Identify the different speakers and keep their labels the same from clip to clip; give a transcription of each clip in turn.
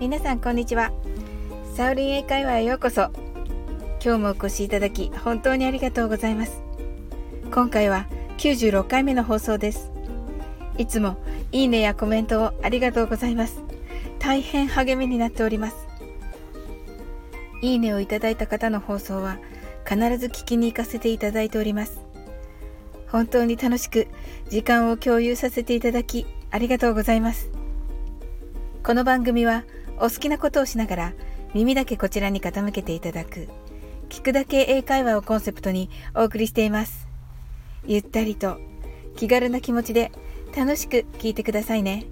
Speaker 1: 皆さんこんにちは。サウリン英会話へようこそ。今日もお越しいただき本当にありがとうございます。今回は96回目の放送です。いつもいいねやコメントをありがとうございます。大変励みになっております。いいねをいただいた方の放送は必ず聞きに行かせていただいております。本当に楽しく時間を共有させていただきありがとうございます。この番組はお好きなことをしながら耳だけこちらに傾けていただく聞くだけ英会話をコンセプトにお送りしています。ゆったりと気軽な気持ちで楽しく聞いてくださいね。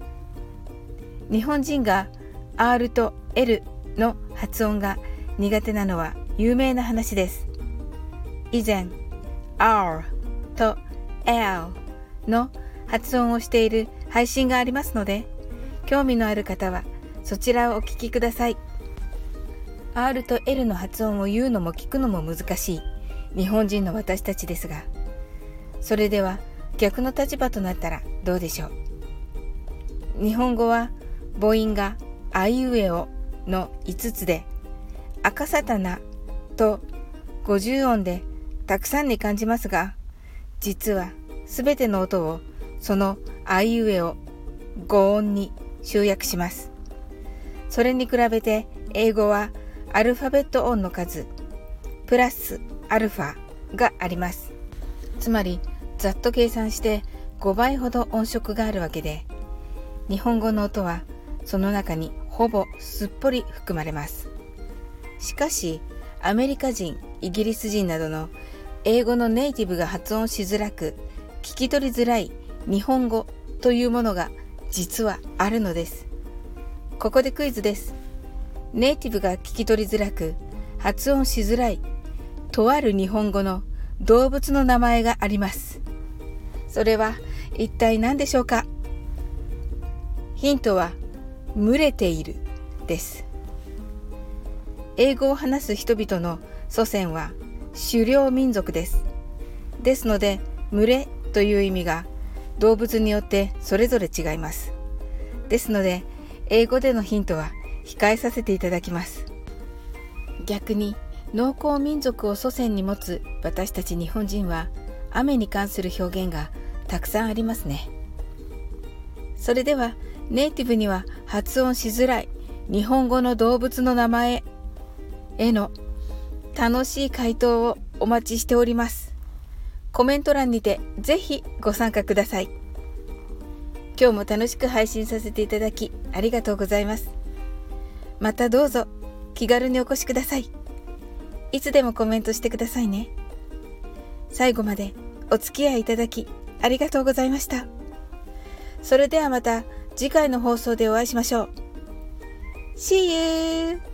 Speaker 1: 日本人が R と L の発音が苦手なのは有名な話です。以前 R と L の発音をしている配信がありますので興味のある方はそちらをお聞きください。R と L の発音を言うのも聞くのも難しい。日本人の私たちですが。それでは逆の立場となったらどうでしょう？日本語は母音があいうえおの5つで赤さたなと50音でたくさんに感じますが実はすべての音をそのあいうえお5音に集約します。それに比べて英語はアルファベット音の数プラスアルファがあります。つまりざっと計算して5倍ほど音色があるわけで日本語の音はその中にほぼすっぽり含まれます。しかしアメリカ人、イギリス人などの英語のネイティブが発音しづらく聞き取りづらい日本語というものが実はあるのです。ここでクイズです。ネイティブが聞き取りづらく発音しづらいとある日本語の動物の名前があります。それは一体何でしょうか？ヒントは群れているです。英語を話す人々の祖先は狩猟民族です。ですので群れという意味が動物によってそれぞれ違います。ですので、英語でのヒントは控えさせていただきます。逆に、農耕民族を祖先に持つ私たち日本人は、雨に関する表現がたくさんありますね。それでは、ネイティブには発音しづらい日本語の動物の名前への楽しい回答をお待ちしております。コメント欄にてぜひご参加ください。今日も楽しく配信させていただきありがとうございます。またどうぞ気軽にお越しください。いつでもコメントしてくださいね。最後までお付き合いいただきありがとうございました。それではまた次回の放送でお会いしましょう。See you!